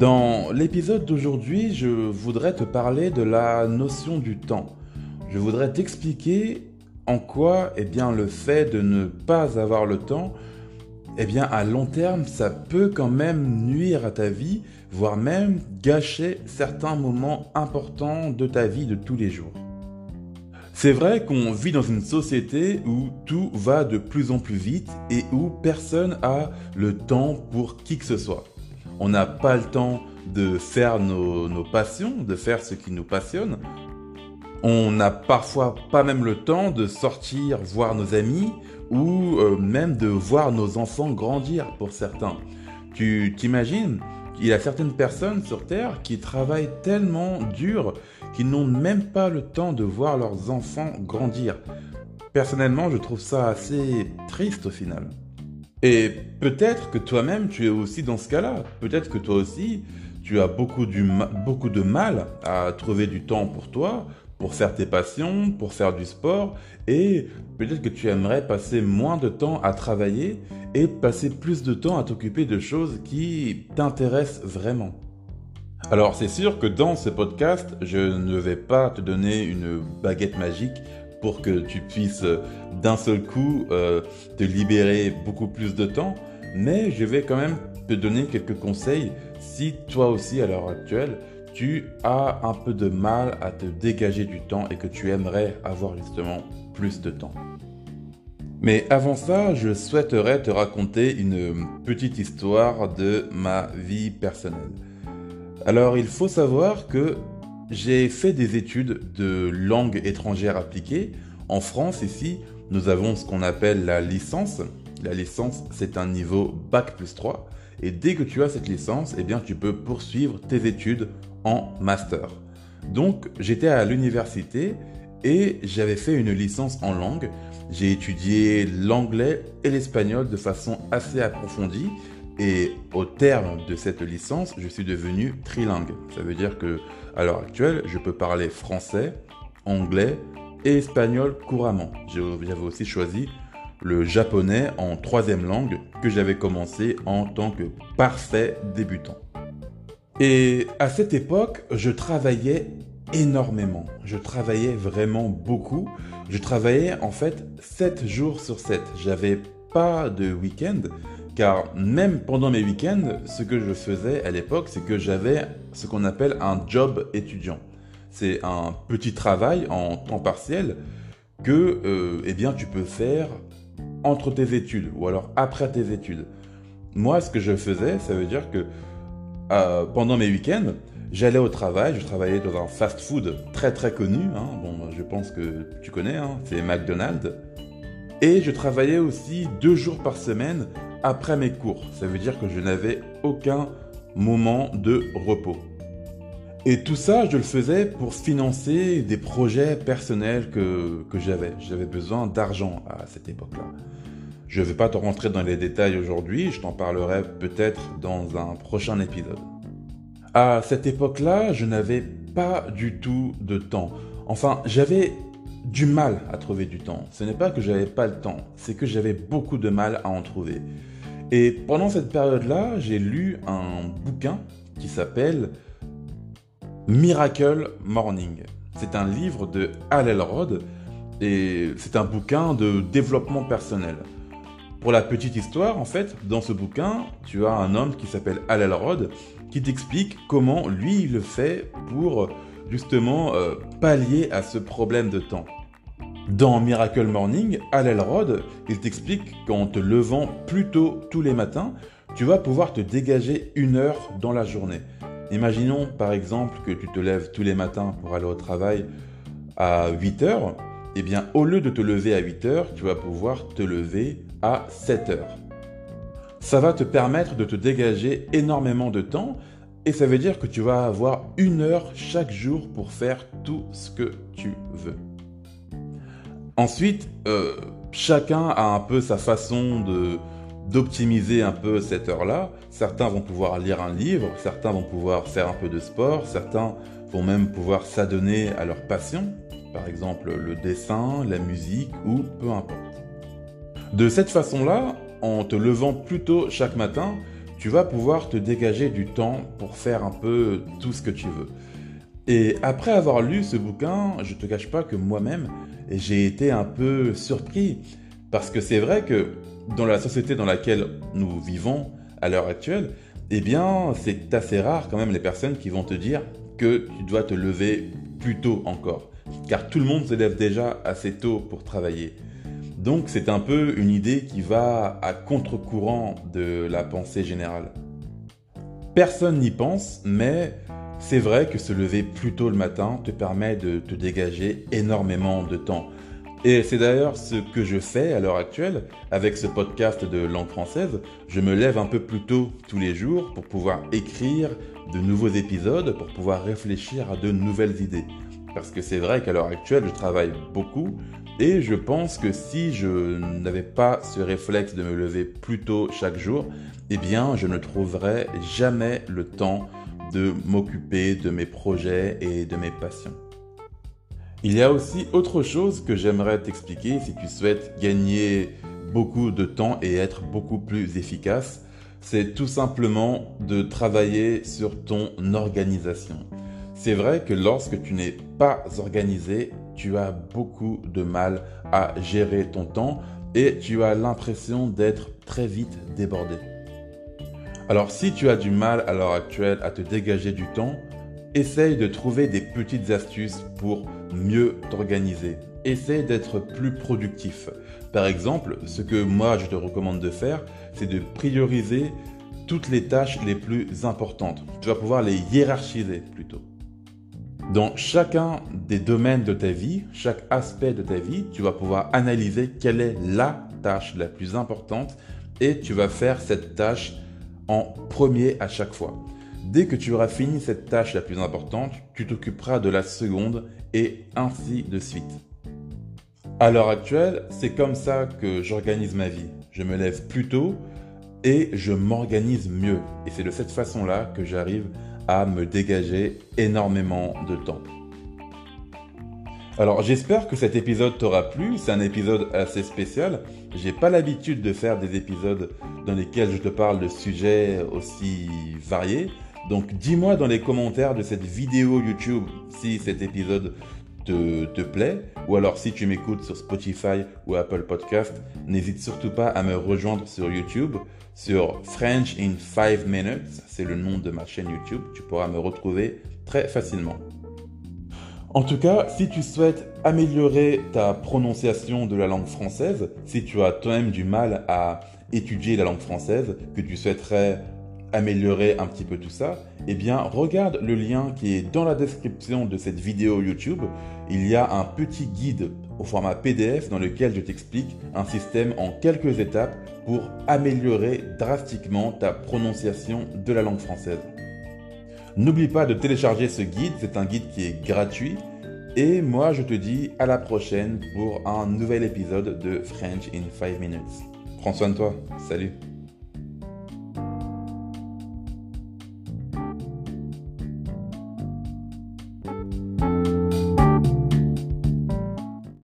Dans l'épisode d'aujourd'hui, je voudrais te parler de la notion du temps. Je voudrais t'expliquer en quoi eh bien, le fait de ne pas avoir le temps, eh bien, à long terme, ça peut quand même nuire à ta vie, voire même gâcher certains moments importants de ta vie de tous les jours. C'est vrai qu'on vit dans une société où tout va de plus en plus vite et où personne a le temps pour qui que ce soit. On n'a pas le temps de faire nos, passions, de faire ce qui nous passionne. On n'a parfois pas même le temps de sortir voir nos amis ou euh, même de voir nos enfants grandir pour certains. Tu t'imagines il y a certaines personnes sur Terre qui travaillent tellement dur qu'ils n'ont même pas le temps de voir leurs enfants grandir. Personnellement, je trouve ça assez triste au final. Et peut-être que toi-même, tu es aussi dans ce cas-là. Peut-être que toi aussi, tu as beaucoup, de mal à trouver du temps pour toi, pour faire tes passions, pour faire du sport, et peut-être que tu aimerais passer moins de temps à travailler et passer plus de temps à t'occuper de choses qui t'intéressent vraiment. Alors c'est sûr que dans ce podcast, je ne vais pas te donner une baguette magique pour que tu puisses d'un seul coup euh, te libérer beaucoup plus de temps, mais je vais quand même te donner quelques conseils si toi aussi à l'heure actuelle tu as un peu de mal à te dégager du temps et que tu aimerais avoir justement plus de temps. Mais avant ça, je souhaiterais te raconter une petite histoire de ma vie personnelle. Alors, il faut savoir que j'ai fait des études de langue étrangère appliquée. En France, ici, nous avons ce qu'on appelle la licence. La licence, c'est un niveau Bac plus 3. Et dès que tu as cette licence, eh bien, tu peux poursuivre tes études en master. Donc j'étais à l'université et j'avais fait une licence en langue. J'ai étudié l'anglais et l'espagnol de façon assez approfondie et au terme de cette licence, je suis devenu trilingue. Ça veut dire que à l'heure actuelle, je peux parler français, anglais et espagnol couramment. J'avais aussi choisi le japonais en troisième langue que j'avais commencé en tant que parfait débutant. Et à cette époque, je travaillais énormément. Je travaillais vraiment beaucoup. Je travaillais en fait 7 jours sur 7. J'avais pas de week-end car même pendant mes week-ends, ce que je faisais à l'époque, c'est que j'avais ce qu'on appelle un job étudiant. C'est un petit travail en temps partiel que euh, eh bien, tu peux faire entre tes études ou alors après tes études. Moi, ce que je faisais, ça veut dire que euh, pendant mes week-ends, j'allais au travail, je travaillais dans un fast-food très très connu, hein. bon, je pense que tu connais, hein, c'est McDonald's. Et je travaillais aussi deux jours par semaine après mes cours. Ça veut dire que je n'avais aucun moment de repos. Et tout ça, je le faisais pour financer des projets personnels que, que j'avais. J'avais besoin d'argent à cette époque-là. Je ne vais pas te rentrer dans les détails aujourd'hui, je t'en parlerai peut-être dans un prochain épisode. À cette époque-là, je n'avais pas du tout de temps. Enfin, j'avais du mal à trouver du temps. Ce n'est pas que j'avais pas le temps, c'est que j'avais beaucoup de mal à en trouver. Et pendant cette période-là, j'ai lu un bouquin qui s'appelle Miracle Morning. C'est un livre de Hal Elrod et c'est un bouquin de développement personnel. Pour la petite histoire, en fait, dans ce bouquin, tu as un homme qui s'appelle Al Elrod qui t'explique comment lui il le fait pour justement euh, pallier à ce problème de temps. Dans Miracle Morning, Al Elrod, il t'explique qu'en te levant plus tôt tous les matins, tu vas pouvoir te dégager une heure dans la journée. Imaginons par exemple que tu te lèves tous les matins pour aller au travail à 8 heures. Eh bien, au lieu de te lever à 8 heures, tu vas pouvoir te lever à 7 heures. Ça va te permettre de te dégager énormément de temps et ça veut dire que tu vas avoir une heure chaque jour pour faire tout ce que tu veux. Ensuite, euh, chacun a un peu sa façon de d'optimiser un peu cette heure-là. Certains vont pouvoir lire un livre, certains vont pouvoir faire un peu de sport, certains vont même pouvoir s'adonner à leur passion, par exemple le dessin, la musique ou peu importe. De cette façon-là, en te levant plus tôt chaque matin, tu vas pouvoir te dégager du temps pour faire un peu tout ce que tu veux. Et après avoir lu ce bouquin, je te cache pas que moi-même, j'ai été un peu surpris. Parce que c'est vrai que dans la société dans laquelle nous vivons à l'heure actuelle, eh bien, c'est assez rare quand même les personnes qui vont te dire que tu dois te lever plus tôt encore. Car tout le monde se lève déjà assez tôt pour travailler. Donc c'est un peu une idée qui va à contre-courant de la pensée générale. Personne n'y pense, mais c'est vrai que se lever plus tôt le matin te permet de te dégager énormément de temps. Et c'est d'ailleurs ce que je fais à l'heure actuelle avec ce podcast de langue française. Je me lève un peu plus tôt tous les jours pour pouvoir écrire de nouveaux épisodes, pour pouvoir réfléchir à de nouvelles idées. Parce que c'est vrai qu'à l'heure actuelle, je travaille beaucoup et je pense que si je n'avais pas ce réflexe de me lever plus tôt chaque jour, eh bien, je ne trouverais jamais le temps de m'occuper de mes projets et de mes passions. Il y a aussi autre chose que j'aimerais t'expliquer si tu souhaites gagner beaucoup de temps et être beaucoup plus efficace. C'est tout simplement de travailler sur ton organisation. C'est vrai que lorsque tu n'es pas organisé, tu as beaucoup de mal à gérer ton temps et tu as l'impression d'être très vite débordé. Alors si tu as du mal à l'heure actuelle à te dégager du temps, essaye de trouver des petites astuces pour mieux t'organiser. Essaye d'être plus productif. Par exemple, ce que moi je te recommande de faire, c'est de prioriser toutes les tâches les plus importantes. Tu vas pouvoir les hiérarchiser plutôt. Dans chacun des domaines de ta vie, chaque aspect de ta vie, tu vas pouvoir analyser quelle est la tâche la plus importante et tu vas faire cette tâche en premier à chaque fois. Dès que tu auras fini cette tâche la plus importante, tu t'occuperas de la seconde et ainsi de suite. À l'heure actuelle, c'est comme ça que j'organise ma vie. Je me lève plus tôt et je m'organise mieux. Et c'est de cette façon-là que j'arrive à me dégager énormément de temps. Alors j'espère que cet épisode t'aura plu, c'est un épisode assez spécial. J'ai pas l'habitude de faire des épisodes dans lesquels je te parle de sujets aussi variés. Donc dis-moi dans les commentaires de cette vidéo YouTube si cet épisode te, te plaît ou alors si tu m'écoutes sur Spotify ou Apple Podcast, n'hésite surtout pas à me rejoindre sur YouTube sur French in 5 minutes, c'est le nom de ma chaîne YouTube, tu pourras me retrouver très facilement. En tout cas, si tu souhaites améliorer ta prononciation de la langue française, si tu as toi-même du mal à étudier la langue française, que tu souhaiterais améliorer un petit peu tout ça, eh bien regarde le lien qui est dans la description de cette vidéo YouTube. Il y a un petit guide au format PDF dans lequel je t'explique un système en quelques étapes pour améliorer drastiquement ta prononciation de la langue française. N'oublie pas de télécharger ce guide, c'est un guide qui est gratuit. Et moi, je te dis à la prochaine pour un nouvel épisode de French in 5 minutes. Prends soin de toi. Salut.